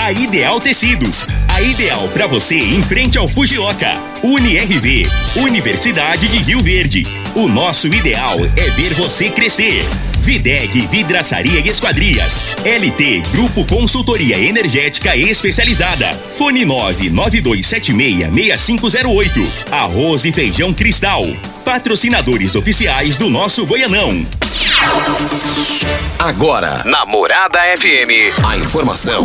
A Ideal Tecidos. A ideal para você em frente ao Fujioka. UniRV. Universidade de Rio Verde. O nosso ideal é ver você crescer. Videg Vidraçaria e Esquadrias. LT Grupo Consultoria Energética Especializada. Fone 992766508. Arroz e Feijão Cristal. Patrocinadores oficiais do nosso Goianão. Agora, Namorada FM, a informação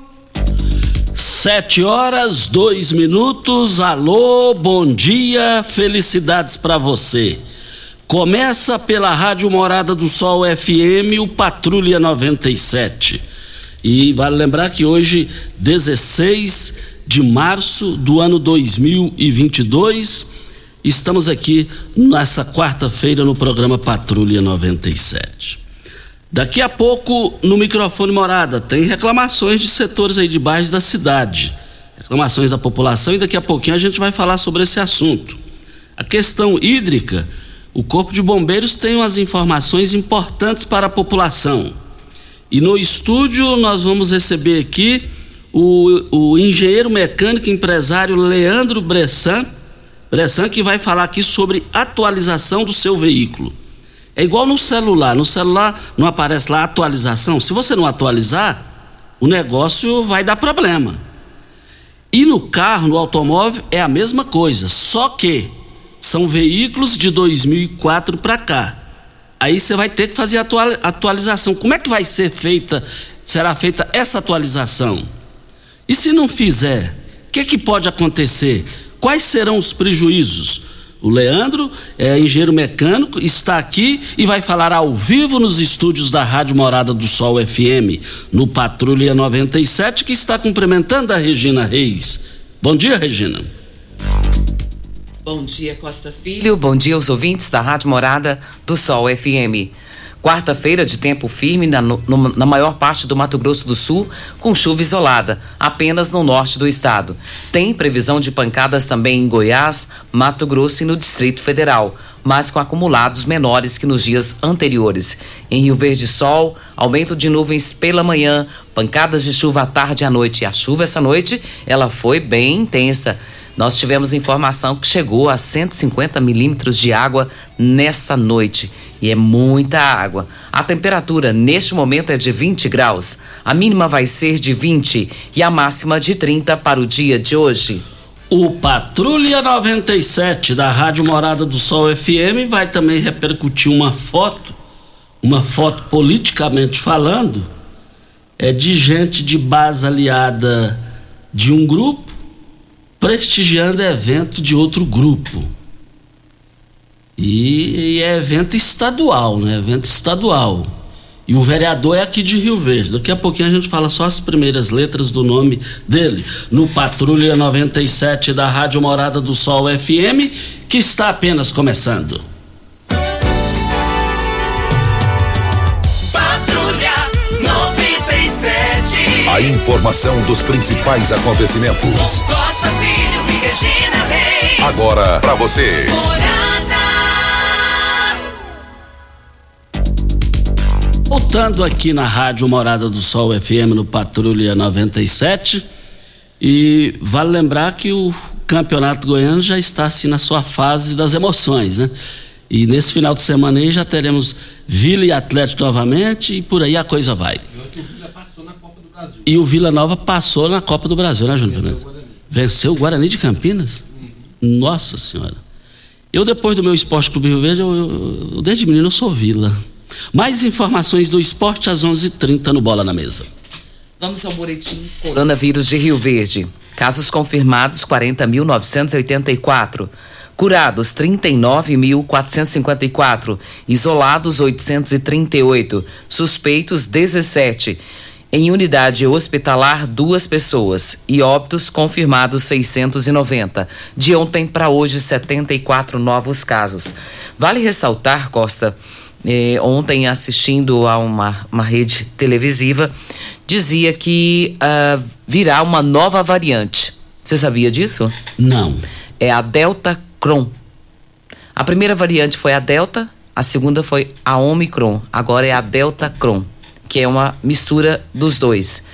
Sete horas, dois minutos. Alô, bom dia, felicidades para você. Começa pela Rádio Morada do Sol FM, o Patrulha 97. E vale lembrar que hoje, 16 de março do ano 2022, estamos aqui nessa quarta-feira no programa Patrulha 97. Daqui a pouco, no microfone Morada, tem reclamações de setores aí de bairros da cidade. Reclamações da população e daqui a pouquinho a gente vai falar sobre esse assunto. A questão hídrica, o Corpo de Bombeiros tem umas informações importantes para a população. E no estúdio nós vamos receber aqui o, o engenheiro mecânico empresário Leandro Bressan, Bressan, que vai falar aqui sobre atualização do seu veículo. É igual no celular. No celular não aparece lá atualização. Se você não atualizar, o negócio vai dar problema. E no carro, no automóvel, é a mesma coisa. Só que são veículos de 2004 para cá. Aí você vai ter que fazer a atualização. Como é que vai ser feita? Será feita essa atualização? E se não fizer, o que, que pode acontecer? Quais serão os prejuízos? O Leandro é engenheiro mecânico, está aqui e vai falar ao vivo nos estúdios da Rádio Morada do Sol FM, no Patrulha 97, que está cumprimentando a Regina Reis. Bom dia, Regina. Bom dia, Costa Filho. Bom dia aos ouvintes da Rádio Morada do Sol FM. Quarta-feira de tempo firme na, no, na, maior parte do Mato Grosso do Sul, com chuva isolada, apenas no norte do estado. Tem previsão de pancadas também em Goiás, Mato Grosso e no Distrito Federal, mas com acumulados menores que nos dias anteriores. Em Rio Verde, sol, aumento de nuvens pela manhã, pancadas de chuva à tarde e à noite. E a chuva essa noite, ela foi bem intensa. Nós tivemos informação que chegou a 150 milímetros de água nesta noite. E é muita água. A temperatura neste momento é de 20 graus. A mínima vai ser de 20 e a máxima de 30 para o dia de hoje. O Patrulha 97 da Rádio Morada do Sol FM vai também repercutir uma foto, uma foto politicamente falando, é de gente de base aliada de um grupo prestigiando evento de outro grupo. E, e é evento estadual, né? Evento estadual. E o vereador é aqui de Rio Verde. Daqui a pouquinho a gente fala só as primeiras letras do nome dele. No Patrulha 97 da Rádio Morada do Sol FM, que está apenas começando. Patrulha 97. A informação dos principais acontecimentos. Costa Filho e Regina Reis. Agora para você. Voltando aqui na Rádio Morada do Sol FM no Patrulha 97. E vale lembrar que o Campeonato Goiano já está assim na sua fase das emoções, né? E nesse final de semana aí já teremos Vila e Atlético novamente e por aí a coisa vai. E o Vila Nova passou na Copa do Brasil, né, Júnior? Venceu, Venceu o Guarani de Campinas? Uhum. Nossa Senhora. Eu, depois do meu Esporte Clube Rio Verde, eu, eu, eu, desde menino eu sou Vila. Mais informações do esporte às 11:30 h 30 no Bola na Mesa. Vamos ao boletim Coronavírus de Rio Verde. Casos confirmados 40.984. Curados 39.454. Isolados 838. Suspeitos 17. Em unidade hospitalar, duas pessoas e óbitos confirmados 690. De ontem para hoje, 74 novos casos. Vale ressaltar, Costa, eh, ontem assistindo a uma, uma rede televisiva, dizia que uh, virá uma nova variante. Você sabia disso? Não. É a Delta Cron. A primeira variante foi a Delta, a segunda foi a Omicron, agora é a Delta Cron que é uma mistura dos dois.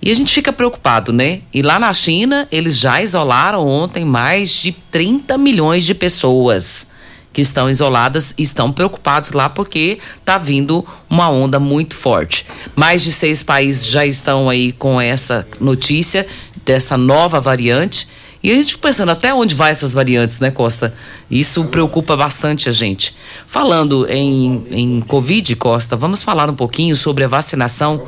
E a gente fica preocupado, né? E lá na China, eles já isolaram ontem mais de 30 milhões de pessoas que estão isoladas estão preocupados lá porque está vindo uma onda muito forte. Mais de seis países já estão aí com essa notícia dessa nova variante e a gente pensando até onde vai essas variantes, né, Costa? Isso preocupa bastante a gente. Falando em, em Covid, Costa, vamos falar um pouquinho sobre a vacinação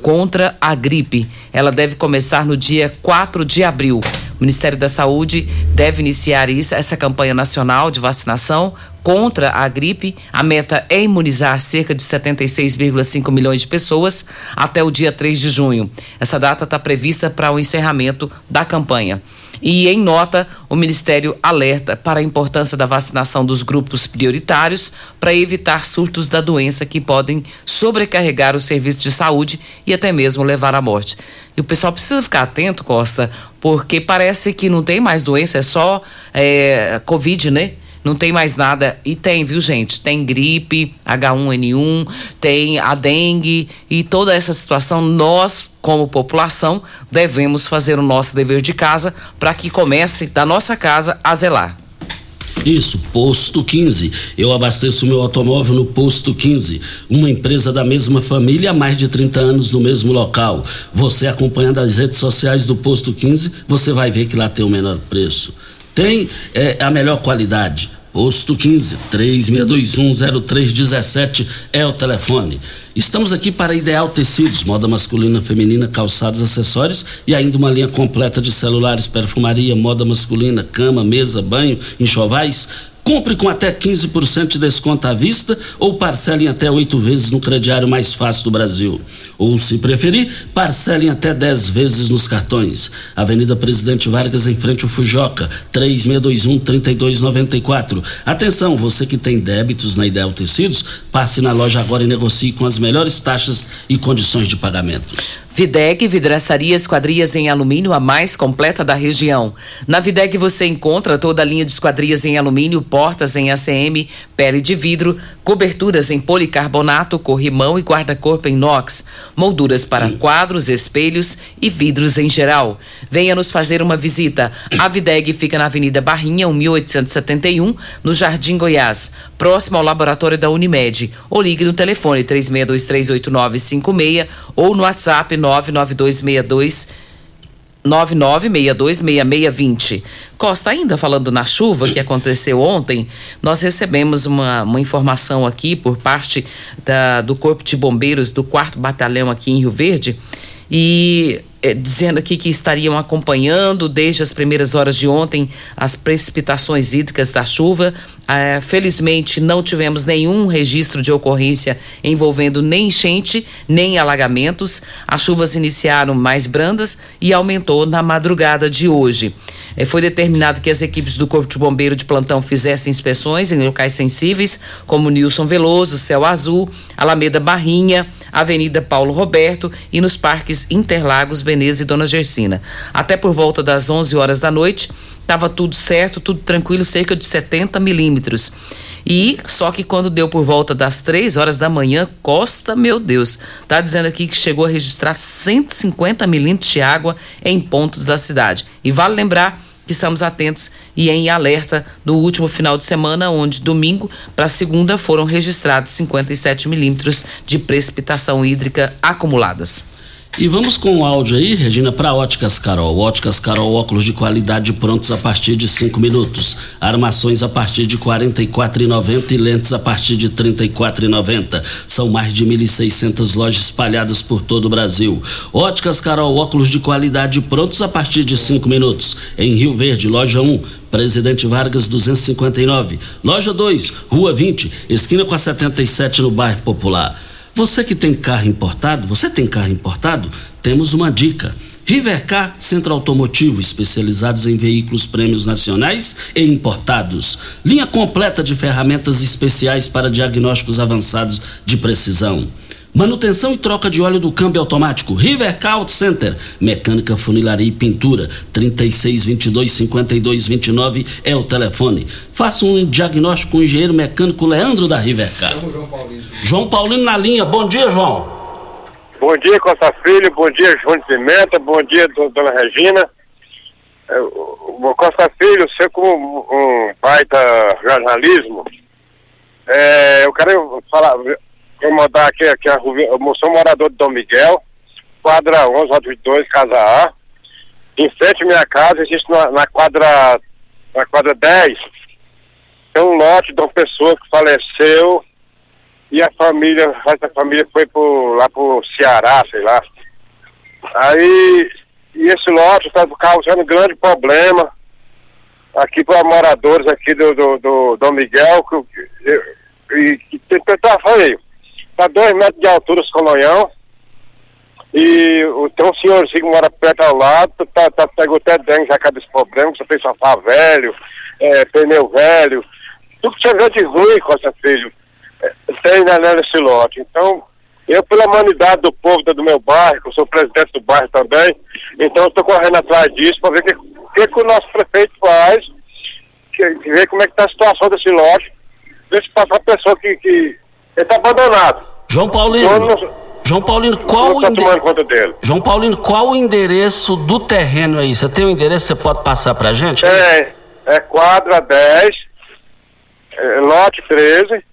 contra a gripe. Ela deve começar no dia 4 de abril. O Ministério da Saúde deve iniciar isso, essa campanha nacional de vacinação contra a gripe. A meta é imunizar cerca de 76,5 milhões de pessoas até o dia 3 de junho. Essa data está prevista para o encerramento da campanha. E em nota, o Ministério alerta para a importância da vacinação dos grupos prioritários para evitar surtos da doença que podem sobrecarregar o serviço de saúde e até mesmo levar à morte. E o pessoal precisa ficar atento, Costa, porque parece que não tem mais doença, é só é, Covid, né? não tem mais nada. E tem, viu, gente? Tem gripe, H1N1, tem a dengue e toda essa situação. Nós, como população, devemos fazer o nosso dever de casa para que comece da nossa casa a zelar. Isso, Posto 15. Eu abasteço meu automóvel no Posto 15, uma empresa da mesma família há mais de 30 anos no mesmo local. Você acompanhando as redes sociais do Posto 15, você vai ver que lá tem o menor preço tem é, a melhor qualidade. Posto 15 36210317 é o telefone. Estamos aqui para Ideal Tecidos, moda masculina, feminina, calçados, acessórios e ainda uma linha completa de celulares, perfumaria, moda masculina, cama, mesa, banho, enxovais Compre com até 15% de desconto à vista ou parcele em até oito vezes no crediário mais fácil do Brasil. Ou, se preferir, parcele em até 10 vezes nos cartões. Avenida Presidente Vargas, em frente ao Fujoca, 3621-3294. Atenção, você que tem débitos na Ideal Tecidos, passe na loja agora e negocie com as melhores taxas e condições de pagamentos. Videg Vidraçaria Esquadrias em Alumínio, a mais completa da região. Na Videg você encontra toda a linha de esquadrias em alumínio, portas em ACM, pele de vidro, coberturas em policarbonato, corrimão e guarda-corpo em inox, molduras para quadros, espelhos e vidros em geral. Venha nos fazer uma visita. A Videg fica na Avenida Barrinha, 1871, no Jardim Goiás, próximo ao laboratório da Unimed. Ou ligue no telefone 36238956 ou no WhatsApp 99262 99626620. Costa, ainda falando na chuva que aconteceu ontem, nós recebemos uma, uma informação aqui por parte da, do Corpo de Bombeiros do 4 Batalhão aqui em Rio Verde e é, dizendo aqui que estariam acompanhando desde as primeiras horas de ontem as precipitações hídricas da chuva. É, felizmente não tivemos nenhum registro de ocorrência envolvendo nem enchente nem alagamentos. As chuvas iniciaram mais brandas e aumentou na madrugada de hoje. É, foi determinado que as equipes do Corpo de Bombeiro de plantão fizessem inspeções em locais sensíveis, como Nilson Veloso, Céu Azul, Alameda Barrinha, Avenida Paulo Roberto e nos parques Interlagos, Veneza e Dona Gersina. Até por volta das 11 horas da noite, estava tudo certo, tudo tranquilo, cerca de 70 milímetros. E só que quando deu por volta das 3 horas da manhã, Costa, meu Deus, tá dizendo aqui que chegou a registrar 150 milímetros de água em pontos da cidade. E vale lembrar que estamos atentos e em alerta do último final de semana, onde domingo para segunda foram registrados 57 milímetros de precipitação hídrica acumuladas. E vamos com o áudio aí, Regina, para Óticas Carol. Óticas Carol, óculos de qualidade prontos a partir de cinco minutos. Armações a partir de R$ 44,90 e lentes a partir de R$ 34,90. São mais de 1.600 lojas espalhadas por todo o Brasil. Óticas Carol, óculos de qualidade prontos a partir de cinco minutos. Em Rio Verde, loja 1, Presidente Vargas 259. Loja 2, Rua 20, esquina com a 77 no bairro Popular. Você que tem carro importado, você tem carro importado? Temos uma dica. Rivercar Centro Automotivo, especializados em veículos prêmios nacionais e importados. Linha completa de ferramentas especiais para diagnósticos avançados de precisão. Manutenção e troca de óleo do câmbio automático. Rivercar Auto Center. Mecânica, funilaria e pintura. 3622-5229 é o telefone. Faça um diagnóstico com o engenheiro mecânico Leandro da Rivercar. João Paulino. João Paulino na linha. Bom dia, João. Bom dia, Costa Filho. Bom dia, João de Pimenta. Bom dia, dona Regina. É, Costa Filho, você como um baita jornalismo, é, eu quero falar, Vou mandar aqui, aqui a, eu sou morador de Dom Miguel, quadra 11, 22, casa A. Em frente à minha casa, existe na, na quadra na quadra 10, tem um lote de uma pessoa que faleceu e a família, a família foi pro, lá pro Ceará, sei lá. Aí, e esse lote está causando grande problema aqui para moradores aqui do, do, do Dom Miguel, que, e, e, e tá, falei, Está dois metros de altura esse colonhão. E tem um senhorzinho que mora perto ao lado, tá, tá, pegou até dengue já cada esse problema, você tem sofá velho, é, pneu velho, tudo que você vê de ruim, Costa Filho, é, tem né, nesse lote. Então, eu pela humanidade do povo do meu bairro, eu sou presidente do bairro também, então estou correndo atrás disso para ver o que, que, que, o nosso prefeito faz, que, ver como é que está a situação desse lote, ver se passa a pessoa que, que ele está abandonado. João Paulino. João Paulino, qual tá ende... João Paulino, qual o endereço do terreno aí? Você tem o um endereço, você pode passar pra gente? É, é quadra 10, é, lote 13,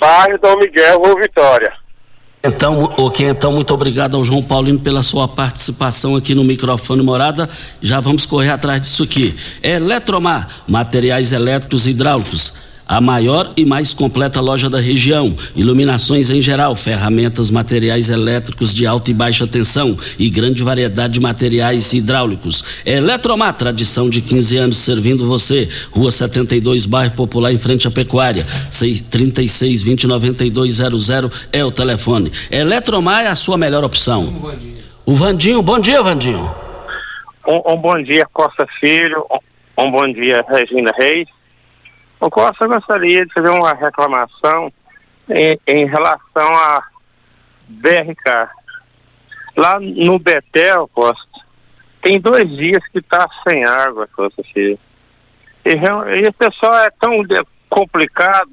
bairro Dom Miguel, Rua Vitória. Então, ok, então muito obrigado ao João Paulino pela sua participação aqui no microfone Morada. Já vamos correr atrás disso aqui. Eletromar, materiais elétricos e hidráulicos a maior e mais completa loja da região. Iluminações em geral, ferramentas, materiais elétricos de alta e baixa tensão e grande variedade de materiais hidráulicos. Eletromar, tradição de 15 anos servindo você. Rua 72, bairro Popular, em frente à Pecuária. 36 20 9200 é o telefone. Eletromar é a sua melhor opção. O Vandinho, bom dia, Vandinho. Um, um bom dia, Costa Filho. Um, um bom dia, Regina Reis. O Costa gostaria de fazer uma reclamação em, em relação a BRK. Lá no Betel, Costa, tem dois dias que está sem água, Costa Filho. E, e o pessoal é tão complicado,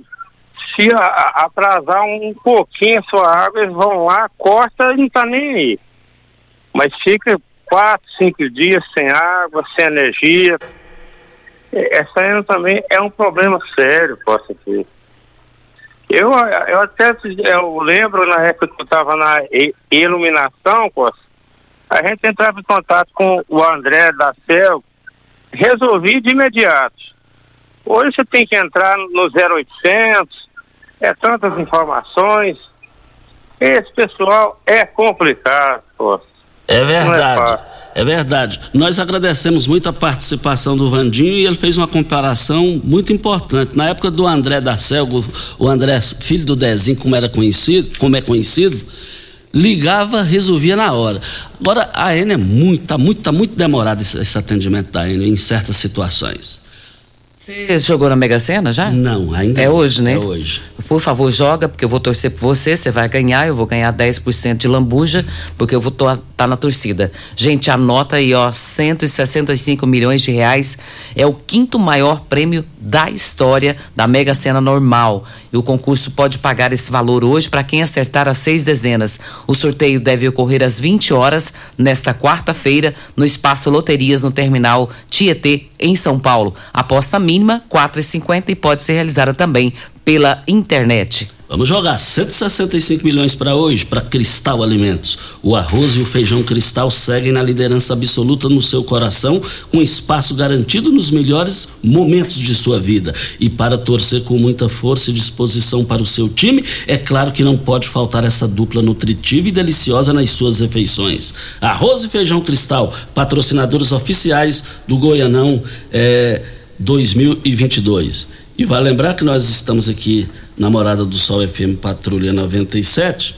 se a, a, atrasar um pouquinho a sua água, eles vão lá, corta e não está nem aí. Mas fica quatro, cinco dias sem água, sem energia, essa aí também é um problema sério, posso dizer. Eu, eu até eu lembro na época que eu estava na iluminação, Costa, a gente entrava em contato com o André da CEL, resolvi de imediato. Hoje você tem que entrar no 0800, é tantas informações. Esse pessoal é complicado, Costa. É verdade. É, é, verdade. Nós agradecemos muito a participação do Vandinho e ele fez uma comparação muito importante. Na época do André da Selgo, o André, filho do Dezinho, como era conhecido, como é conhecido, ligava, resolvia na hora. Agora a N é muito, tá muito, tá muito demorado esse, esse atendimento da N em certas situações. Você jogou na Mega Sena já? Não, ainda É não. hoje, né? É hoje. Por favor, joga, porque eu vou torcer por você, você vai ganhar, eu vou ganhar 10% de lambuja, porque eu vou tá na torcida. Gente, anota aí, ó, 165 milhões de reais é o quinto maior prêmio da história da Mega Sena normal. E o concurso pode pagar esse valor hoje para quem acertar as seis dezenas. O sorteio deve ocorrer às 20 horas nesta quarta-feira no espaço Loterias no terminal Tietê em São Paulo. Aposta mínima 4,50 e pode ser realizada também pela internet. Vamos jogar 165 milhões para hoje para Cristal Alimentos. O arroz e o feijão Cristal seguem na liderança absoluta no seu coração, com espaço garantido nos melhores momentos de sua vida. E para torcer com muita força e disposição para o seu time, é claro que não pode faltar essa dupla nutritiva e deliciosa nas suas refeições. Arroz e feijão Cristal, patrocinadores oficiais do Goianão é, 2022. E vai lembrar que nós estamos aqui na Morada do Sol FM Patrulha 97.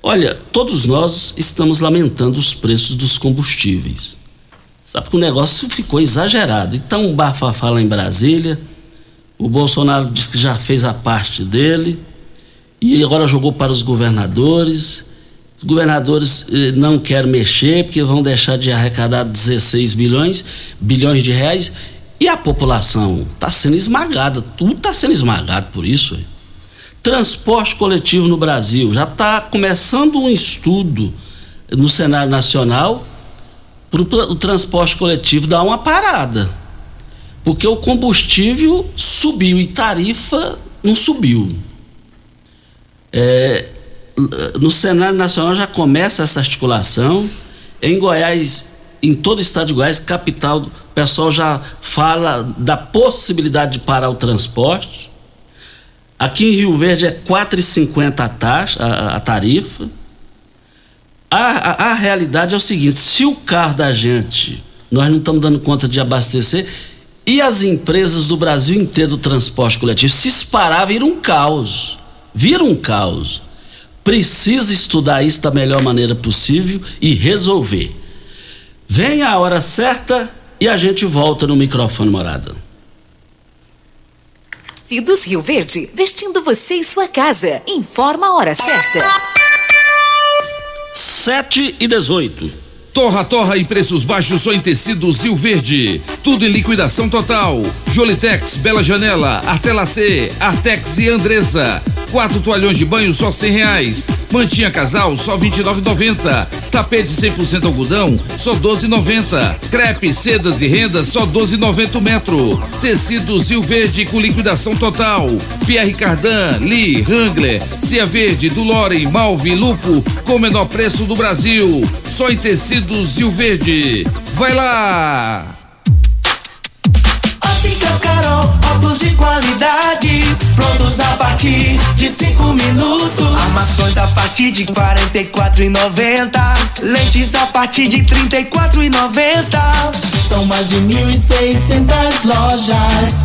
Olha, todos nós estamos lamentando os preços dos combustíveis. Sabe que o negócio ficou exagerado. Então, um bafafá lá em Brasília. O Bolsonaro disse que já fez a parte dele. E agora jogou para os governadores. Os governadores eh, não querem mexer porque vão deixar de arrecadar 16 bilhões, bilhões de reais e a população está sendo esmagada, tudo está sendo esmagado por isso. Transporte coletivo no Brasil. Já está começando um estudo no cenário nacional para o transporte coletivo dar uma parada. Porque o combustível subiu e tarifa não subiu. É, no cenário nacional já começa essa articulação. Em Goiás em todo o estado de Goiás, capital, o pessoal já fala da possibilidade de parar o transporte. Aqui em Rio Verde é R$ 4,50 a taxa, a, a tarifa. A, a, a, realidade é o seguinte: se o carro da gente, nós não estamos dando conta de abastecer, e as empresas do Brasil inteiro do transporte coletivo, se esparar, vira um caos. Vira um caos. Precisa estudar isso da melhor maneira possível e resolver. Vem a hora certa e a gente volta no microfone morada. Cidos Rio Verde, vestindo você e sua casa. Informa a hora certa. 7 e 18. Torra, torra e preços baixos só em tecidos Rio Verde. Tudo em liquidação total. Jolitex, Bela Janela, Artelacê, Artex e Andresa. Quatro toalhões de banho só cem reais. Mantinha casal só vinte e. Tapete 100% algodão só doze noventa. Crepe, sedas e rendas só doze noventa metro. Tecidos Rio Verde com liquidação total. Pierre Cardan, Lee, Wrangler, Cia Verde, Dulore, Malve, Lupo com menor preço do Brasil. Só em tecidos do Rio Verde. Vai lá! Óticas Carol, óculos de qualidade, prontos a partir de cinco minutos. Armações a partir de quarenta e quatro e noventa, lentes a partir de trinta e quatro e noventa. São mais de mil e seiscentas lojas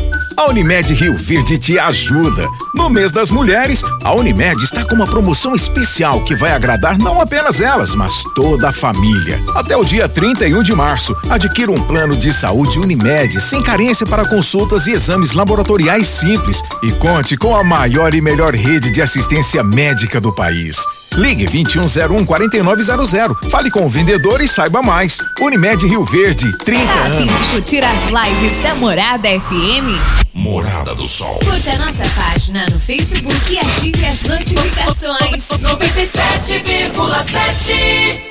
A Unimed Rio Verde te ajuda. No mês das mulheres, a Unimed está com uma promoção especial que vai agradar não apenas elas, mas toda a família. Até o dia 31 de março, adquira um plano de saúde Unimed sem carência para consultas e exames laboratoriais simples e conte com a maior e melhor rede de assistência médica do país. Ligue 2101 4900. Fale com o vendedor e saiba mais. Unimed Rio Verde, 30 Tá anos. curtir as lives da Morada FM? Morada do Sol. Curta nossa página no Facebook e ative as notificações. 97,7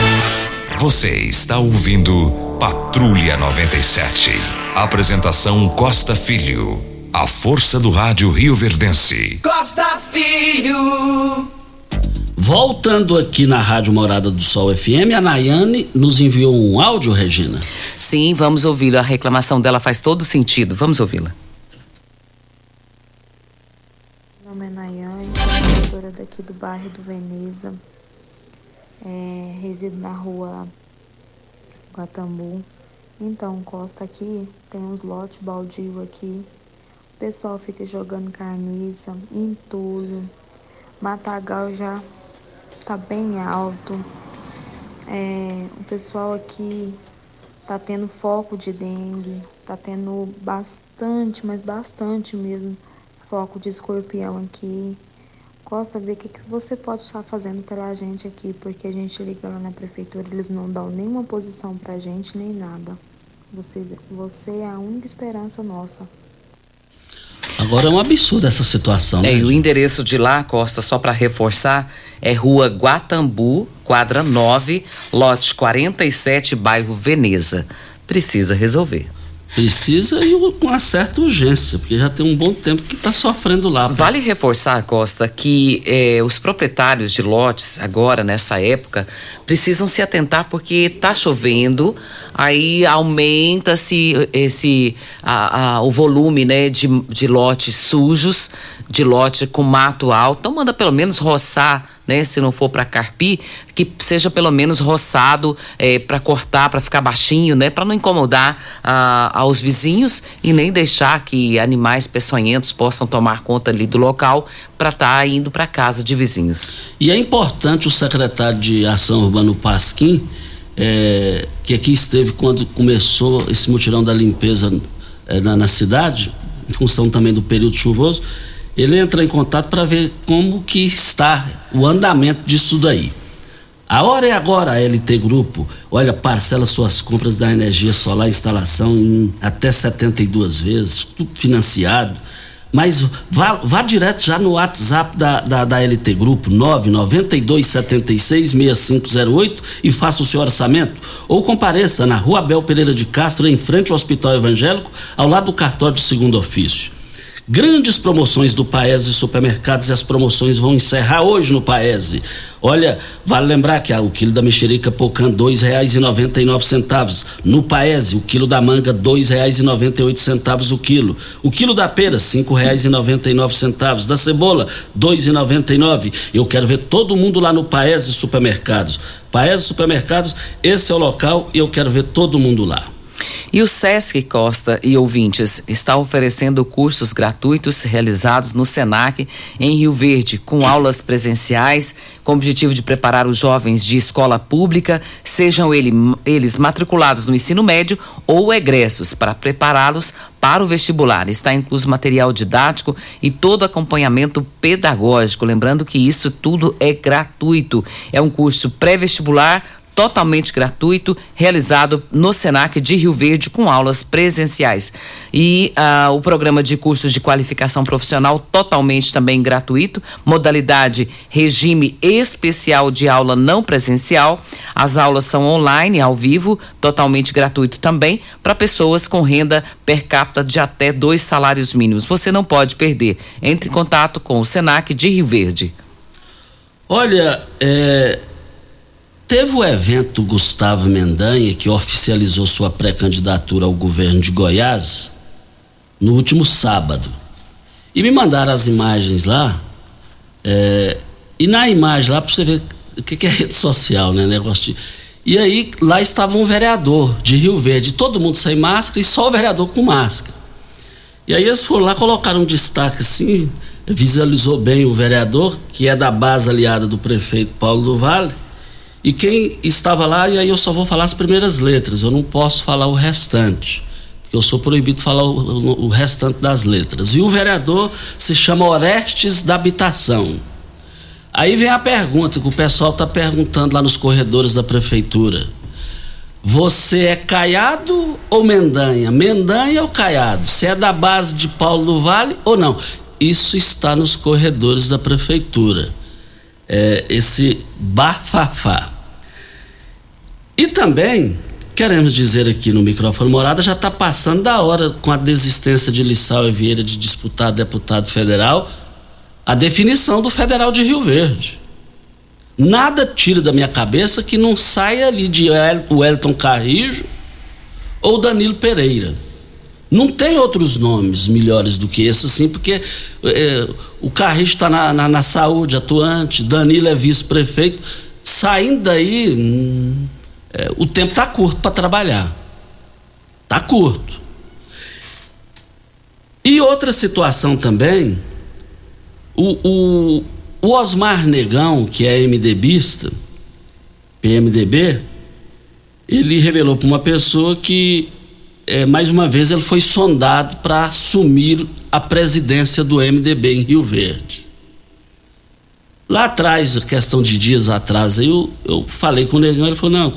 Você está ouvindo Patrulha 97. Apresentação Costa Filho. A força do rádio Rio Verdense. Costa Filho. Voltando aqui na Rádio Morada do Sol FM, a Nayane nos enviou um áudio, Regina. Sim, vamos ouvi-lo. A reclamação dela faz todo sentido. Vamos ouvi-la. Meu nome é Nayane, sou moradora daqui do bairro do Veneza é, resido na rua Guatambu. Então, Costa aqui tem uns lotes baldio aqui. O pessoal fica jogando carniça, entulho. Matagal já tá bem alto. É, o pessoal aqui tá tendo foco de dengue, tá tendo bastante, mas bastante mesmo, foco de escorpião aqui. Costa, ver o que, que você pode estar fazendo pela gente aqui, porque a gente liga lá na prefeitura, eles não dão nenhuma posição pra gente, nem nada. Você, você é a única esperança nossa. Agora é um absurdo essa situação. É, né, e o endereço de lá, Costa, só para reforçar, é Rua Guatambu, quadra 9, lote 47, bairro Veneza. Precisa resolver. Precisa e com uma certa urgência, porque já tem um bom tempo que está sofrendo lá. Vale reforçar, Costa, que eh, os proprietários de lotes, agora, nessa época, precisam se atentar porque está chovendo, aí aumenta-se esse a, a, o volume né, de, de lotes sujos, de lote com mato alto. Então manda pelo menos roçar, né, se não for para carpir, que seja pelo menos roçado eh, para cortar, para ficar baixinho, né, para não incomodar ah, aos vizinhos e nem deixar que animais peçonhentos possam tomar conta ali do local para estar tá indo para casa de vizinhos. E é importante o secretário de Ação Urbana Pasquim, é, que aqui esteve quando começou esse mutirão da limpeza é, na, na, cidade, em função também do período chuvoso, ele entra em contato para ver como que está o andamento disso daí. A hora é agora, a LT Grupo. Olha, parcela suas compras da energia solar instalação em até 72 vezes, tudo financiado. Mas vá, vá direto já no WhatsApp da, da, da LT Grupo, 992766508 e faça o seu orçamento. Ou compareça na Rua Abel Pereira de Castro, em frente ao Hospital Evangélico, ao lado do cartório de segundo ofício. Grandes promoções do Paese Supermercados e as promoções vão encerrar hoje no Paese. Olha, vale lembrar que ah, o quilo da mexerica pocã dois reais e noventa e nove centavos. No Paese, o quilo da manga dois reais e noventa e oito centavos o quilo. O quilo da pera cinco reais e noventa e nove centavos. Da cebola dois e noventa e nove. Eu quero ver todo mundo lá no Paese Supermercados. Paese Supermercados, esse é o local e eu quero ver todo mundo lá. E o Sesc Costa e ouvintes está oferecendo cursos gratuitos realizados no Senac em Rio Verde, com aulas presenciais, com o objetivo de preparar os jovens de escola pública, sejam ele, eles matriculados no ensino médio ou egressos, para prepará-los para o vestibular. Está incluso material didático e todo acompanhamento pedagógico. Lembrando que isso tudo é gratuito. É um curso pré-vestibular totalmente gratuito, realizado no Senac de Rio Verde com aulas presenciais. E uh, o programa de cursos de qualificação profissional totalmente também gratuito, modalidade regime especial de aula não presencial. As aulas são online, ao vivo, totalmente gratuito também, para pessoas com renda per capita de até dois salários mínimos. Você não pode perder. Entre em contato com o Senac de Rio Verde. Olha, é, teve o evento Gustavo Mendanha, que oficializou sua pré-candidatura ao governo de Goiás, no último sábado. E me mandaram as imagens lá. É, e na imagem lá, para você ver o que, que, é rede social, né? Negócio de, e aí lá estava um vereador de Rio Verde, todo mundo sem máscara e só o vereador com máscara. E aí eles foram lá, colocaram um destaque assim, visualizou bem o vereador, que é da base aliada do prefeito Paulo do Vale, e quem estava lá, e aí eu só vou falar as primeiras letras, eu não posso falar o restante, eu sou proibido de falar o, o restante das letras. E o vereador se chama Orestes da Habitação. Aí vem a pergunta que o pessoal está perguntando lá nos corredores da prefeitura. Você é Caiado ou Mendanha? Mendanha ou Caiado? Você é da base de Paulo do Vale ou não? Isso está nos corredores da prefeitura é, esse bafafá. E também queremos dizer aqui no microfone morada já está passando da hora com a desistência de Lissau e Vieira de disputar deputado federal a definição do federal de Rio Verde. Nada tira da minha cabeça que não saia ali de Wellington Carrijo ou Danilo Pereira. Não tem outros nomes melhores do que esse, assim, porque é, o Carrijo está na, na, na, saúde atuante, Danilo é vice-prefeito. Saindo daí, hum, é, o tempo está curto para trabalhar. Está curto. E outra situação também, o, o, o Osmar Negão, que é MDBista, PMDB, ele revelou para uma pessoa que é, mais uma vez ele foi sondado para assumir a presidência do MDB em Rio Verde. Lá atrás, questão de dias atrás, eu, eu falei com o Negão, ele falou, não,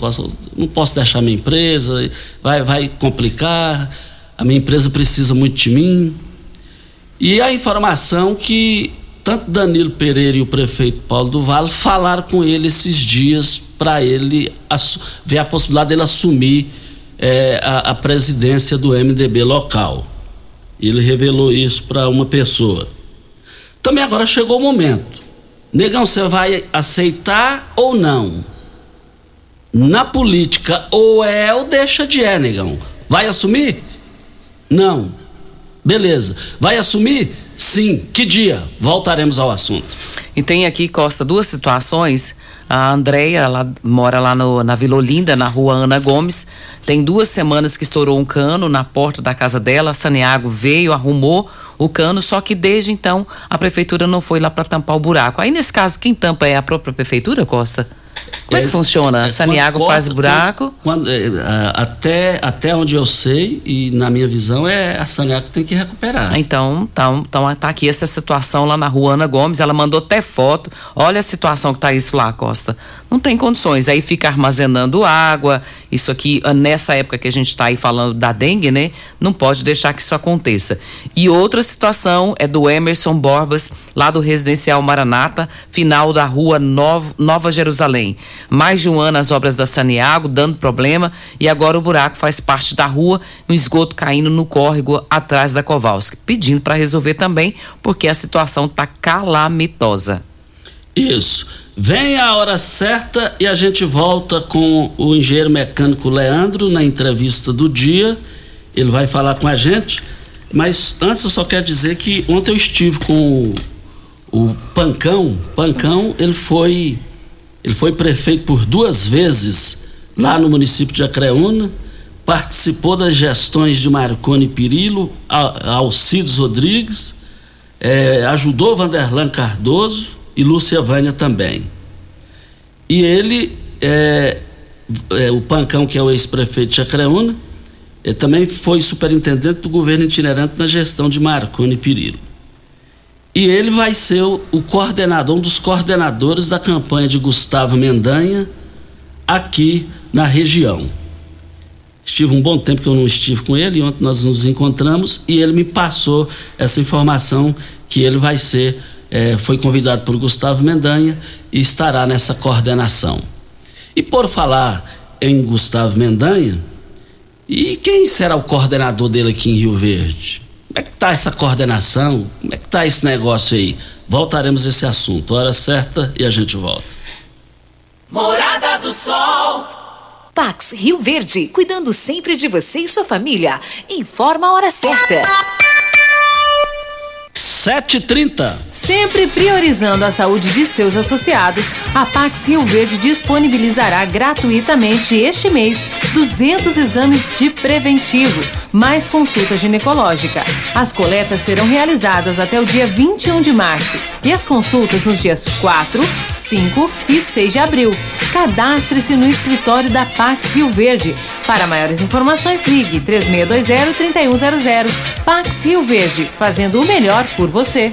não posso deixar minha empresa, vai, vai complicar, a minha empresa precisa muito de mim. E a informação que tanto Danilo Pereira e o prefeito Paulo do Vale falaram com ele esses dias para ele ver a possibilidade dele assumir é, a, a presidência do MDB local. Ele revelou isso para uma pessoa. Também agora chegou o momento. Negão, você vai aceitar ou não? Na política, ou é ou deixa de é, negão. Vai assumir? Não. Beleza. Vai assumir? Sim. Que dia? Voltaremos ao assunto. E tem aqui, Costa, duas situações a Andréia, ela mora lá no, na Vila Olinda, na rua Ana Gomes. Tem duas semanas que estourou um cano na porta da casa dela. A Saniago veio, arrumou o cano, só que desde então a prefeitura não foi lá para tampar o buraco. Aí, nesse caso, quem tampa é a própria prefeitura, Costa? Como é, que funciona? É, Saniago corta, faz buraco? Quando, quando, é, até, até onde eu sei, e na minha visão, é a Saniago que tem que recuperar. Então, então, então tá aqui essa situação lá na rua Ana Gomes. Ela mandou até foto. Olha a situação que tá isso lá, Costa. Não tem condições. Aí fica armazenando água. Isso aqui, ah, nessa época que a gente está aí falando da dengue, né? Não pode deixar que isso aconteça. E outra situação é do Emerson Borbas, lá do Residencial Maranata, final da rua Nova Jerusalém. Mais de um ano as obras da Saniago dando problema e agora o buraco faz parte da rua, um esgoto caindo no córrego atrás da Kowalski. Pedindo para resolver também, porque a situação está calamitosa. Isso. Vem a hora certa e a gente volta com o engenheiro mecânico Leandro na entrevista do dia. Ele vai falar com a gente. Mas antes eu só quero dizer que ontem eu estive com o, o Pancão. Pancão, ele foi ele foi prefeito por duas vezes lá no município de Acreúna, participou das gestões de Marconi Pirillo, Alcides Rodrigues, é, ajudou Vanderlan Cardoso e Lúcia Vânia também. E ele, é, é, o Pancão, que é o ex-prefeito de Acreúna, é, também foi superintendente do governo itinerante na gestão de Marconi Pirillo. E ele vai ser o, o coordenador, um dos coordenadores da campanha de Gustavo Mendanha aqui na região. Estive um bom tempo que eu não estive com ele, ontem nós nos encontramos e ele me passou essa informação que ele vai ser, é, foi convidado por Gustavo Mendanha e estará nessa coordenação. E por falar em Gustavo Mendanha, e quem será o coordenador dele aqui em Rio Verde? Como é que está essa coordenação? Como é que está esse negócio aí? Voltaremos a esse assunto. Hora certa e a gente volta. Morada do Sol. Pax Rio Verde, cuidando sempre de você e sua família. Informa a hora certa. 7h30. Sempre priorizando a saúde de seus associados, a Pax Rio Verde disponibilizará gratuitamente este mês 200 exames de preventivo, mais consulta ginecológica. As coletas serão realizadas até o dia 21 de março e as consultas nos dias 4, 5 e 6 de abril. Cadastre-se no escritório da Pax Rio Verde. Para maiores informações, ligue 3620-3100. Pax Rio Verde, fazendo o melhor por você.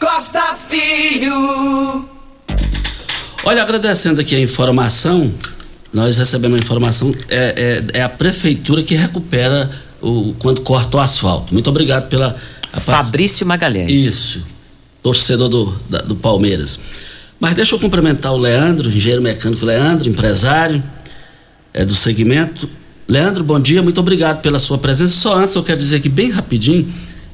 Costa Filho. Olha, agradecendo aqui a informação, nós recebemos a informação, é, é, é a prefeitura que recupera o, quando corta o asfalto. Muito obrigado pela. Fabrício Magalhães. Isso, torcedor do, da, do Palmeiras. Mas deixa eu cumprimentar o Leandro, engenheiro mecânico Leandro, empresário é, do segmento. Leandro, bom dia, muito obrigado pela sua presença. Só antes eu quero dizer aqui bem rapidinho,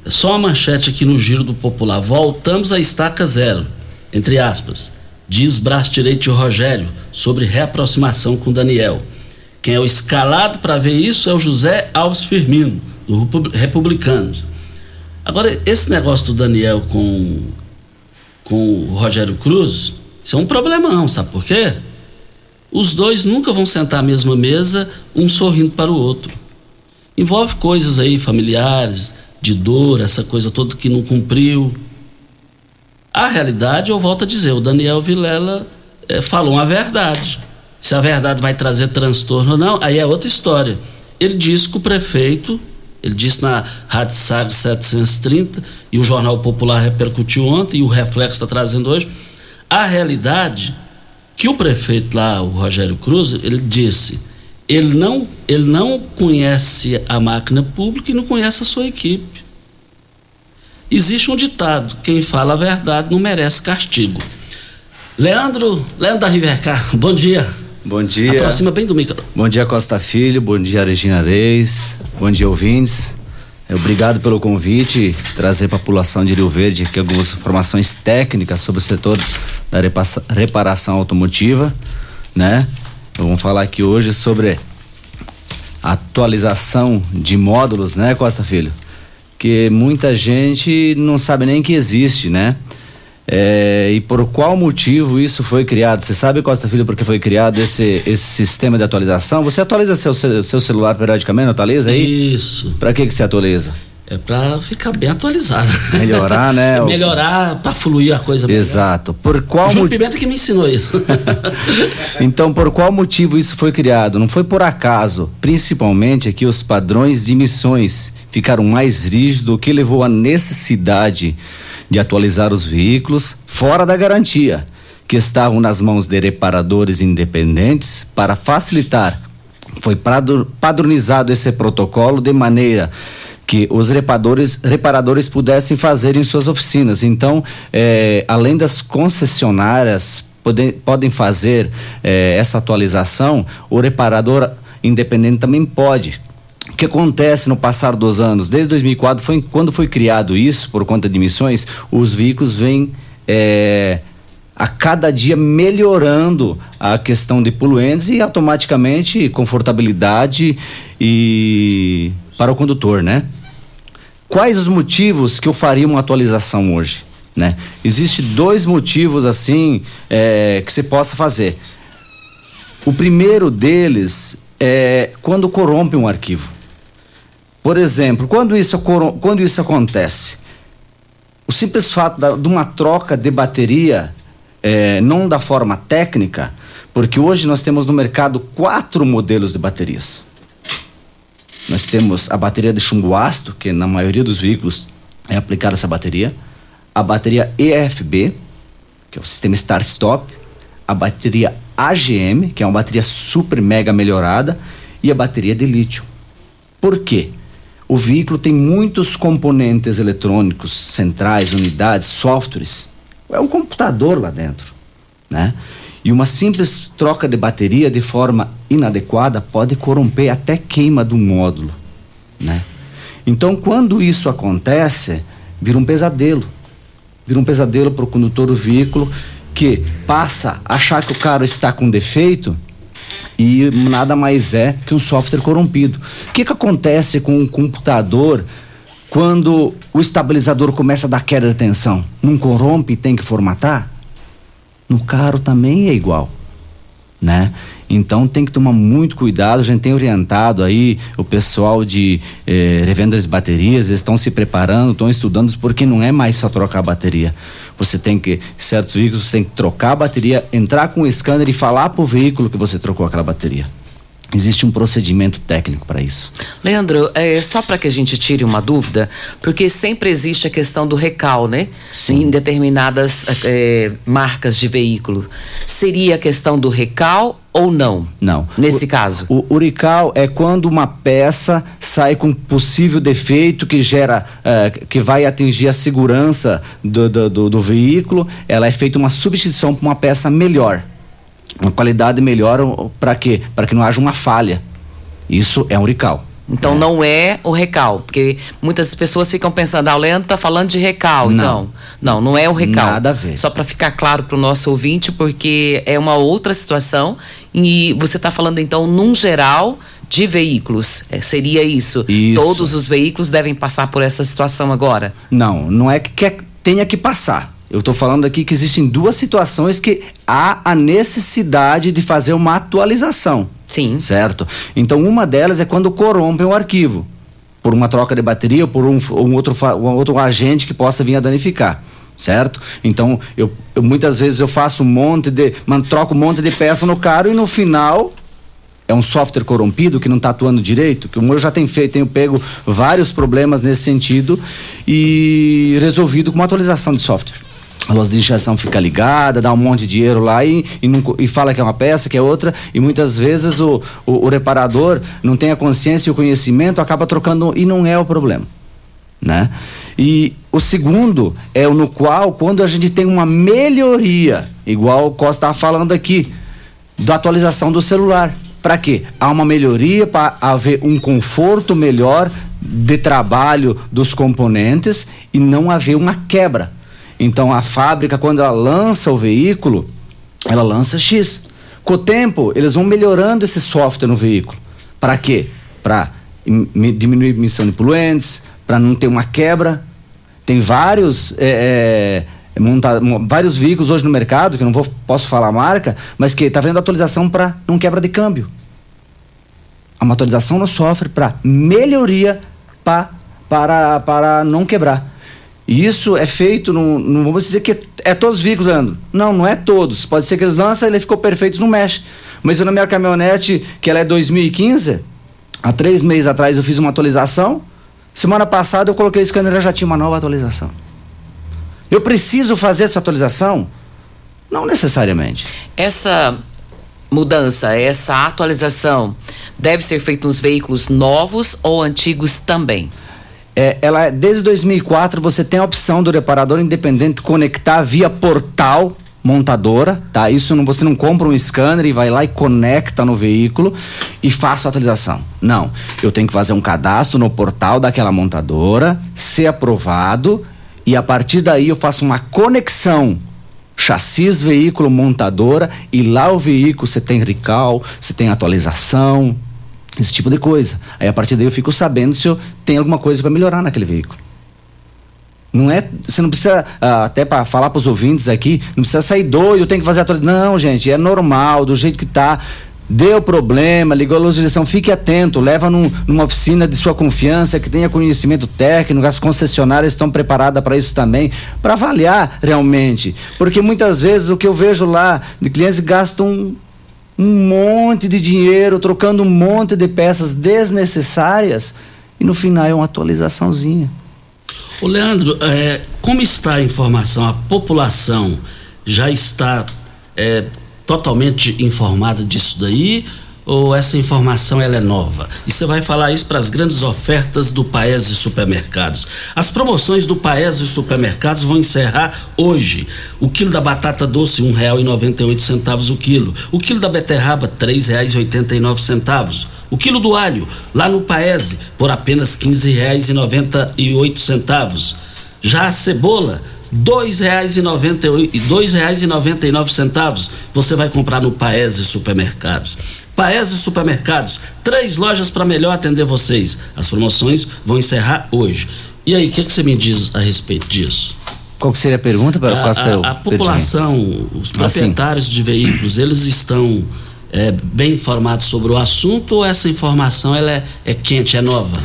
só uma manchete aqui no Giro do Popular. Voltamos à estaca zero, entre aspas. Diz braço direito de Rogério sobre reaproximação com Daniel. Quem é o escalado para ver isso é o José Alves Firmino, do Republicanos. Agora, esse negócio do Daniel com, com o Rogério Cruz, isso é um problemão, sabe por quê? Os dois nunca vão sentar à mesma mesa, um sorrindo para o outro. Envolve coisas aí familiares, de dor, essa coisa toda que não cumpriu. A realidade, eu volto a dizer, o Daniel Vilela é, falou uma verdade. Se a verdade vai trazer transtorno ou não, aí é outra história. Ele disse que o prefeito, ele disse na Rádio Sag 730, e o Jornal Popular repercutiu ontem, e o Reflexo está trazendo hoje, a realidade que o prefeito lá, o Rogério Cruz, ele disse ele não, ele não conhece a máquina pública e não conhece a sua equipe. Existe um ditado: quem fala a verdade não merece castigo. Leandro, Leandro da Rivercar, bom dia. Bom dia. Aproxima bem do micro. Bom dia, Costa Filho. Bom dia, Regina Reis. Bom dia, ouvintes. Obrigado pelo convite, trazer para a população de Rio Verde aqui algumas informações técnicas sobre o setor da reparação automotiva, né? Vamos falar aqui hoje sobre atualização de módulos, né, Costa Filho? Que muita gente não sabe nem que existe, né? É, e por qual motivo isso foi criado? Você sabe, Costa Filho, por que foi criado esse, esse sistema de atualização? Você atualiza seu, seu celular periodicamente, atualiza aí? Isso. Para que que você atualiza? É para ficar bem atualizado. Melhorar, né? É melhorar para fluir a coisa Exato. Por qual motivo? Pimenta que me ensinou isso. então, por qual motivo isso foi criado? Não foi por acaso. Principalmente que os padrões de emissões ficaram mais rígidos, o que levou à necessidade de atualizar os veículos fora da garantia, que estavam nas mãos de reparadores independentes para facilitar. Foi padronizado esse protocolo de maneira que os reparadores, reparadores pudessem fazer em suas oficinas. Então, é, além das concessionárias podem, podem fazer é, essa atualização, o reparador independente também pode. O que acontece no passar dos anos? Desde 2004, foi, quando foi criado isso, por conta de emissões, os veículos vêm é, a cada dia melhorando a questão de poluentes e automaticamente confortabilidade e para o condutor, né? Quais os motivos que eu faria uma atualização hoje? Né? Existe dois motivos assim é, que você possa fazer. O primeiro deles é quando corrompe um arquivo. Por exemplo, quando isso, quando isso acontece, o simples fato da, de uma troca de bateria, é, não da forma técnica, porque hoje nós temos no mercado quatro modelos de baterias. Nós temos a bateria de chumbo ácido, que na maioria dos veículos é aplicada essa bateria, a bateria EFB, que é o sistema Start-Stop, a bateria AGM, que é uma bateria super mega melhorada, e a bateria de lítio. Por quê? O veículo tem muitos componentes eletrônicos centrais, unidades, softwares. É um computador lá dentro, né? E uma simples troca de bateria de forma inadequada pode corromper até queima do módulo, né? Então, quando isso acontece, vira um pesadelo. Vira um pesadelo para o condutor do veículo que passa a achar que o carro está com defeito e nada mais é que um software corrompido. O que, que acontece com um computador quando o estabilizador começa a dar queda de tensão? Não corrompe e tem que formatar? No carro também é igual, né? Então tem que tomar muito cuidado. A gente tem orientado aí o pessoal de eh, revendas de baterias, eles estão se preparando, estão estudando, porque não é mais só trocar a bateria. Você tem que, certos veículos, você tem que trocar a bateria, entrar com o scanner e falar para o veículo que você trocou aquela bateria. Existe um procedimento técnico para isso. Leandro, é, só para que a gente tire uma dúvida, porque sempre existe a questão do recal, né? Sim. Em determinadas é, marcas de veículo. Seria a questão do recal ou não? Não. Nesse o, caso? O, o recal é quando uma peça sai com possível defeito que gera, é, que vai atingir a segurança do, do, do, do veículo. Ela é feita uma substituição por uma peça melhor uma qualidade melhor para quê? Para que não haja uma falha. Isso é um recal. Então é. não é o recal, porque muitas pessoas ficam pensando, ah, o Leandro está falando de recal, não. então. Não, não é o recal. Nada a ver. Só para ficar claro para o nosso ouvinte, porque é uma outra situação e você está falando então num geral de veículos. É, seria isso. isso. Todos os veículos devem passar por essa situação agora? Não, não é que tenha que passar. Eu estou falando aqui que existem duas situações que há a necessidade de fazer uma atualização. Sim. Certo? Então, uma delas é quando corrompem o arquivo, por uma troca de bateria ou por um, um, outro, um outro agente que possa vir a danificar. Certo? Então, eu, eu muitas vezes eu faço um monte de. Man, troco um monte de peça no carro e no final é um software corrompido que não está atuando direito, que o meu já tem feito, tenho pego vários problemas nesse sentido e resolvido com uma atualização de software. A luz de injeção fica ligada, dá um monte de dinheiro lá e, e, não, e, fala que é uma peça, que é outra, e muitas vezes o, o, o, reparador não tem a consciência e o conhecimento, acaba trocando e não é o problema. Né? E o segundo é o no qual, quando a gente tem uma melhoria, igual o Costa estava falando aqui, da atualização do celular. Para quê? Há uma melhoria para haver um conforto melhor de trabalho dos componentes e não haver uma quebra. Então a fábrica, quando ela lança o veículo, ela lança X. Com o tempo, eles vão melhorando esse software no veículo. Para quê? Para diminuir a emissão de poluentes, para não ter uma quebra. Tem vários, é, é, monta, vários veículos hoje no mercado, que não vou, posso falar a marca, mas que está vendo atualização para não quebra de câmbio. Há uma atualização no software para melhoria pra, para, para não quebrar. E isso é feito, não, não vamos dizer que é todos os veículos, Leandro. Não, não é todos. Pode ser que eles lançam, ele ficou perfeito, não mexe. Mas eu na minha caminhonete, que ela é 2015, há três meses atrás eu fiz uma atualização. Semana passada eu coloquei o scanner e já tinha uma nova atualização. Eu preciso fazer essa atualização? Não necessariamente. Essa mudança, essa atualização deve ser feita nos veículos novos ou antigos também? É, ela é, desde 2004 você tem a opção do reparador independente conectar via portal montadora, tá? Isso não, você não compra um scanner e vai lá e conecta no veículo e faça a atualização. Não, eu tenho que fazer um cadastro no portal daquela montadora, ser aprovado e a partir daí eu faço uma conexão chassis veículo montadora e lá o veículo você tem recall, você tem atualização, esse tipo de coisa. Aí a partir daí eu fico sabendo se eu tenho alguma coisa para melhorar naquele veículo. Não é, você não precisa, ah, até para falar para os ouvintes aqui, não precisa sair doido, tem que fazer atualização. Não, gente, é normal, do jeito que tá. Deu problema, ligou a luz de direção, fique atento, leva num, numa oficina de sua confiança, que tenha conhecimento técnico, as concessionárias estão preparadas para isso também, para avaliar realmente. Porque muitas vezes o que eu vejo lá de clientes gastam um monte de dinheiro, trocando um monte de peças desnecessárias e no final é uma atualizaçãozinha. O Leandro, é, como está a informação? A população já está é, totalmente informada disso daí? Ou essa informação ela é nova? E você vai falar isso para as grandes ofertas do Paese Supermercados. As promoções do Paese Supermercados vão encerrar hoje. O quilo da batata doce oito centavos o quilo. O quilo da beterraba nove centavos. O quilo do alho lá no Paese por apenas oito centavos. Já a cebola nove centavos você vai comprar no Paese Supermercados. Paese Supermercados, três lojas para melhor atender vocês. As promoções vão encerrar hoje. E aí, o que, que, você me diz a respeito disso? Qual que seria a pergunta para a, a, a população, os ah, proprietários de veículos, eles estão é, bem informados sobre o assunto ou essa informação ela é, é quente, é nova?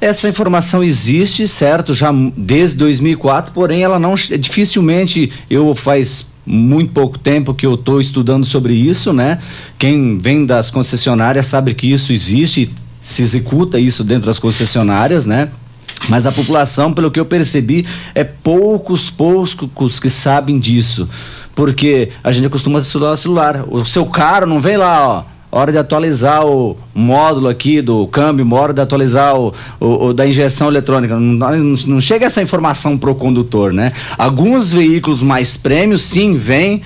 Essa informação existe, certo, já desde 2004, porém ela não dificilmente eu faz muito pouco tempo que eu estou estudando sobre isso, né? Quem vem das concessionárias sabe que isso existe, se executa isso dentro das concessionárias, né? Mas a população, pelo que eu percebi, é poucos, poucos que sabem disso. Porque a gente costuma estudar o celular. O seu carro não vem lá, ó hora de atualizar o módulo aqui do câmbio, hora de atualizar o, o, o da injeção eletrônica. Não, não, chega essa informação para o condutor, né? Alguns veículos mais prêmios, sim, vem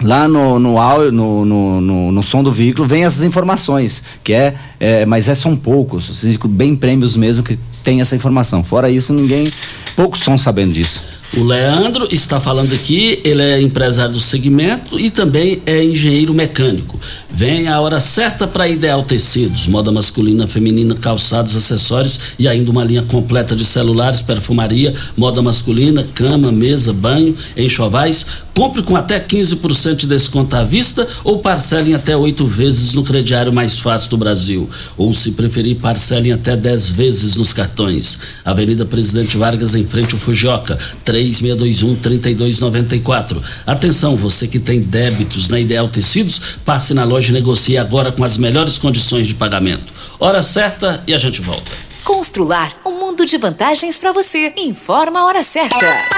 lá no, no, no, no, no, no som do veículo, vem essas informações, que é, é mas é, são poucos, bem prêmios mesmo que tem essa informação. Fora isso, ninguém, poucos são sabendo disso. O Leandro está falando aqui, ele é empresário do segmento e também é engenheiro mecânico. Vem a hora certa para Ideal Tecidos, moda masculina, feminina, calçados, acessórios e ainda uma linha completa de celulares, perfumaria, moda masculina, cama, mesa, banho, enxovais. Compre com até 15% de desconto à vista ou parcele em até oito vezes no crediário mais fácil do Brasil. Ou, se preferir, parcele em até 10 vezes nos cartões. Avenida Presidente Vargas, em frente ao Fujioka, 3621 3294. Atenção, você que tem débitos na Ideal Tecidos, passe na loja e negocie agora com as melhores condições de pagamento. Hora certa e a gente volta. Constrular um mundo de vantagens para você. Informa a hora certa.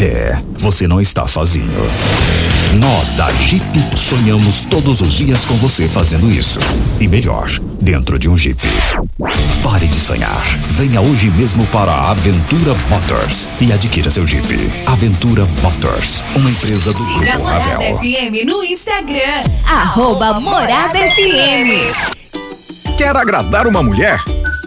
É, você não está sozinho. Nós da Jeep sonhamos todos os dias com você fazendo isso. E melhor, dentro de um Jeep. Pare de sonhar. Venha hoje mesmo para a Aventura Motors e adquira seu Jeep. Aventura Motors, uma empresa do Siga Grupo Morada Ravel. FM no Instagram. Arroba Morada FM. Quer agradar uma mulher?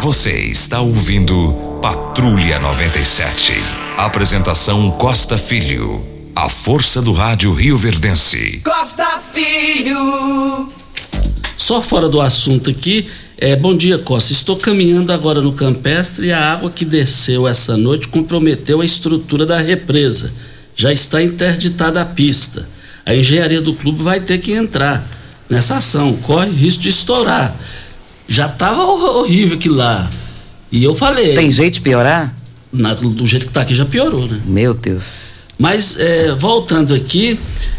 Você está ouvindo Patrulha 97. Apresentação Costa Filho. A força do rádio Rio Verdense. Costa Filho. Só fora do assunto aqui, é, bom dia Costa. Estou caminhando agora no campestre e a água que desceu essa noite comprometeu a estrutura da represa. Já está interditada a pista. A engenharia do clube vai ter que entrar nessa ação. Corre risco de estourar. Já estava horrível aquilo lá. E eu falei. Tem jeito de piorar? Na- do jeito que está aqui já piorou, né? Meu Deus. Mas é, voltando aqui,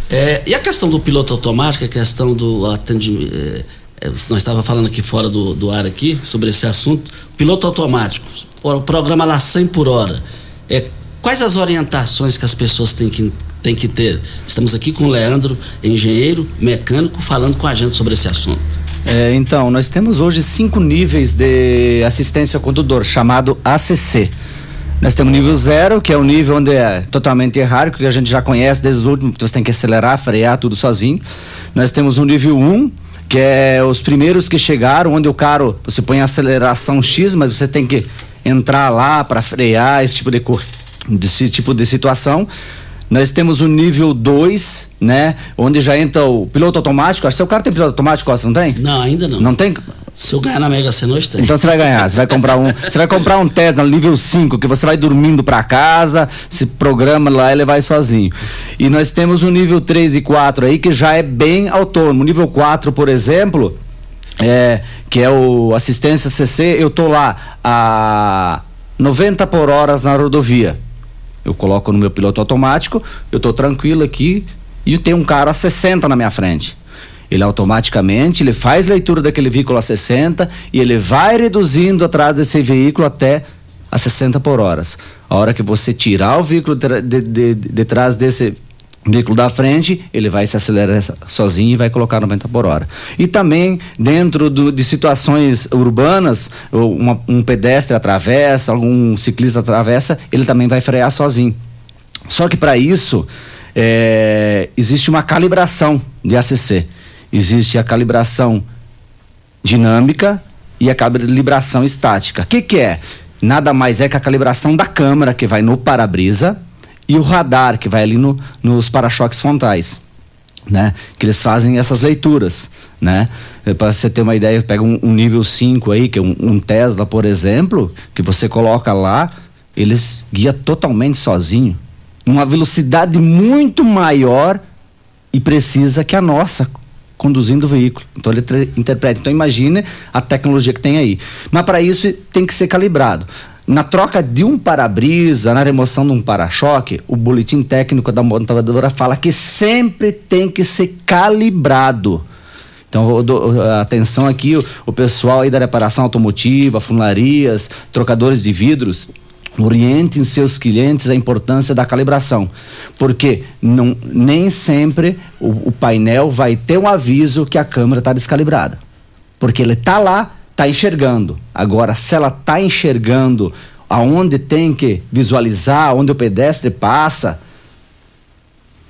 é, e a questão do piloto automático, a questão do atendimento. É, é, nós estávamos falando aqui fora do, do ar aqui sobre esse assunto. Piloto automático, o programa lá 100 por hora. É, quais as orientações que as pessoas têm que, têm que ter? Estamos aqui com o Leandro, engenheiro, mecânico, falando com a gente sobre esse assunto. É, então, nós temos hoje cinco níveis de assistência ao condutor, chamado ACC. Nós temos o nível zero, que é o nível onde é totalmente errático, que a gente já conhece desde os últimos, você tem que acelerar, frear, tudo sozinho. Nós temos o nível 1, um, que é os primeiros que chegaram, onde o carro, você põe a aceleração X, mas você tem que entrar lá para frear, esse tipo de, desse tipo de situação. Nós temos o nível 2, né? Onde já entra o piloto automático. Seu carro tem piloto automático, Costa, não tem? Não, ainda não. Não tem? Se eu ganhar na Mega Sena hoje tem. Então você vai ganhar. Você vai comprar um, você vai comprar um Tesla nível 5, que você vai dormindo para casa, se programa lá, ele vai sozinho. E nós temos o nível 3 e 4 aí que já é bem autônomo. O nível 4, por exemplo, é, que é o assistência CC, eu tô lá a 90 por horas na rodovia. Eu coloco no meu piloto automático, eu tô tranquilo aqui e tem um cara a 60 na minha frente. Ele automaticamente ele faz leitura daquele veículo a 60 e ele vai reduzindo atrás desse veículo até a 60 por horas. A hora que você tirar o veículo de, de, de, de trás desse veículo da frente, ele vai se acelerar sozinho e vai colocar 90 por hora. E também, dentro do, de situações urbanas, uma, um pedestre atravessa, algum ciclista atravessa, ele também vai frear sozinho. Só que para isso, é, existe uma calibração de ACC. Existe a calibração dinâmica e a calibração estática. O que, que é? Nada mais é que a calibração da câmera que vai no para-brisa e o radar que vai ali no, nos para-choques frontais. Né? Que eles fazem essas leituras, né? Para você ter uma ideia, pega um, um nível 5 aí, que é um, um, Tesla, por exemplo, que você coloca lá, eles guia totalmente sozinho, numa velocidade muito maior e precisa que a nossa conduzindo o veículo. Então ele interpreta. Então imagine a tecnologia que tem aí. Mas para isso tem que ser calibrado. Na troca de um para-brisa, na remoção de um para-choque, o boletim técnico da montadora fala que sempre tem que ser calibrado. Então, dou, atenção aqui, o, o, pessoal aí da reparação automotiva, funilarias, trocadores de vidros, orientem seus clientes a importância da calibração, porque não, nem sempre o, o painel vai ter um aviso que a câmera está descalibrada, porque ele está lá está enxergando. Agora, se ela está enxergando aonde tem que visualizar, onde o pedestre passa,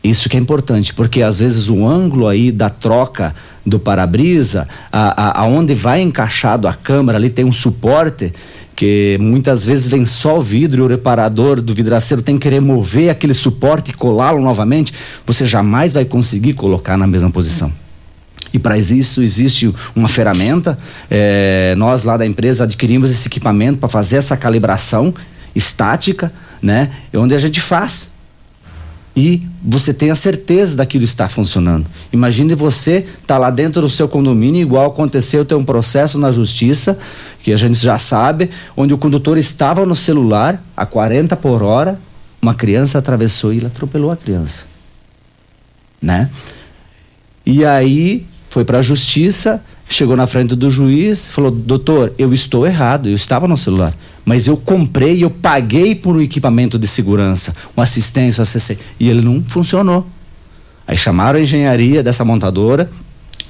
isso que é importante, porque às vezes o ângulo aí da troca do para-brisa, aonde vai encaixado a câmera, ali tem um suporte que muitas vezes vem só o vidro e o reparador do vidraceiro tem que remover aquele suporte e colá-lo novamente, você jamais vai conseguir colocar na mesma posição. E para isso existe uma ferramenta. É, nós lá da empresa adquirimos esse equipamento para fazer essa calibração estática, né? Onde a gente faz. E você tem a certeza daquilo está funcionando. Imagine você tá lá dentro do seu condomínio, igual aconteceu, tem um processo na justiça, que a gente já sabe, onde o condutor estava no celular a 40 por hora, uma criança atravessou e ele atropelou a criança. Né? E aí foi para a justiça, chegou na frente do juiz, falou: "Doutor, eu estou errado, eu estava no celular, mas eu comprei, eu paguei por um equipamento de segurança, uma assistência, um ACC, e ele não funcionou". Aí chamaram a engenharia dessa montadora,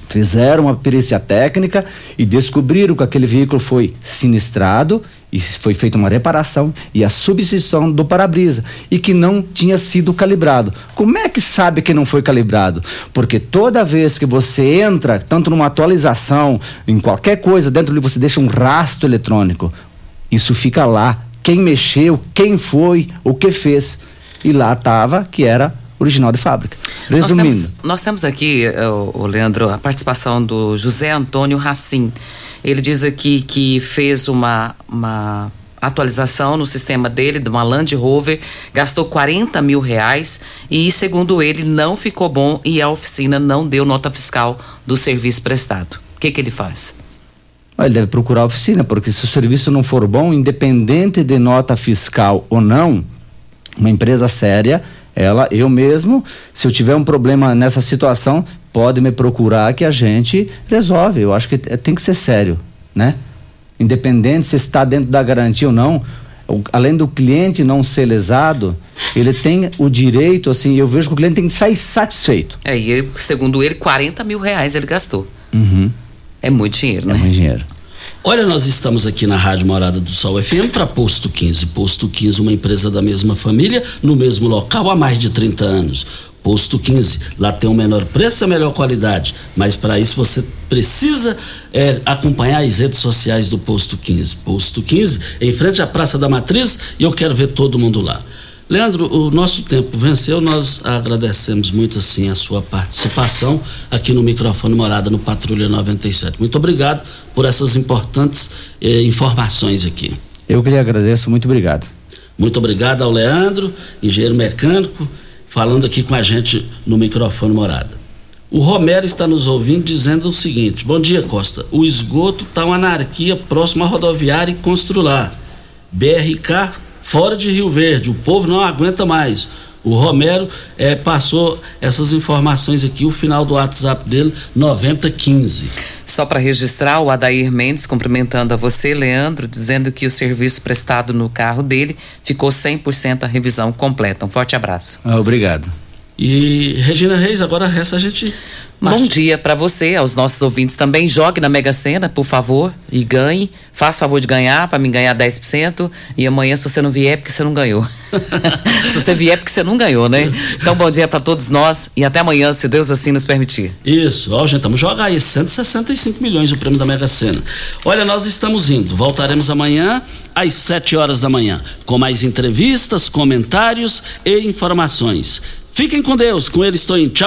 fizeram uma perícia técnica e descobriram que aquele veículo foi sinistrado e foi feita uma reparação e a substituição do para-brisa e que não tinha sido calibrado. Como é que sabe que não foi calibrado? Porque toda vez que você entra, tanto numa atualização, em qualquer coisa, dentro de você deixa um rastro eletrônico. Isso fica lá. Quem mexeu, quem foi, o que fez. E lá estava que era original de fábrica. Resumindo. Nós temos, nós temos aqui, eh, o Leandro, a participação do José Antônio Racim. Ele diz aqui que fez uma, uma atualização no sistema dele, de uma Land Rover, gastou 40 mil reais e, segundo ele, não ficou bom e a oficina não deu nota fiscal do serviço prestado. O que, que ele faz? Ele deve procurar a oficina, porque se o serviço não for bom, independente de nota fiscal ou não, uma empresa séria ela, eu mesmo, se eu tiver um problema nessa situação, pode me procurar que a gente resolve. Eu acho que tem que ser sério, né? Independente se está dentro da garantia ou não, além do cliente não ser lesado, ele tem o direito, assim, eu vejo que o cliente tem que sair satisfeito. É, e segundo ele, 40 mil reais ele gastou. Uhum. É muito dinheiro, né? É muito dinheiro. Olha, nós estamos aqui na Rádio Morada do Sol FM para Posto 15. Posto 15, uma empresa da mesma família, no mesmo local há mais de 30 anos. Posto 15, lá tem o menor preço e a melhor qualidade. Mas para isso você precisa é, acompanhar as redes sociais do Posto 15. Posto 15, em frente à Praça da Matriz, e eu quero ver todo mundo lá. Leandro, o nosso tempo venceu, nós agradecemos muito assim a sua participação aqui no microfone Morada no Patrulha 97. Muito obrigado por essas importantes eh, informações aqui. Eu que lhe agradeço, muito obrigado. Muito obrigado ao Leandro, engenheiro mecânico, falando aqui com a gente no microfone Morada. O Romero está nos ouvindo dizendo o seguinte: Bom dia, Costa. O esgoto está uma anarquia próximo à rodoviária e constrular. BRK fora de Rio Verde. O povo não aguenta mais. O Romero é, passou essas informações aqui, o final do WhatsApp dele, 9015. Só para registrar, o Adair Mendes cumprimentando a você, Leandro, dizendo que o serviço prestado no carro dele ficou 100% a revisão completa. Um forte abraço. Ah, obrigado. E Regina Reis, agora resta a gente. Bom dia para você, aos nossos ouvintes também. Jogue na Mega Sena, por favor, e ganhe. Faça favor de ganhar, para mim ganhar 10%. E amanhã, se você não vier, é porque você não ganhou. se você vier, é porque você não ganhou, né? Então, bom dia para todos nós e até amanhã, se Deus assim nos permitir. Isso, ó, gente, vamos jogar aí 165 milhões o prêmio da Mega Sena. Olha, nós estamos indo. Voltaremos amanhã às 7 horas da manhã, com mais entrevistas, comentários e informações. Fiquem com Deus, com ele estou em tchau.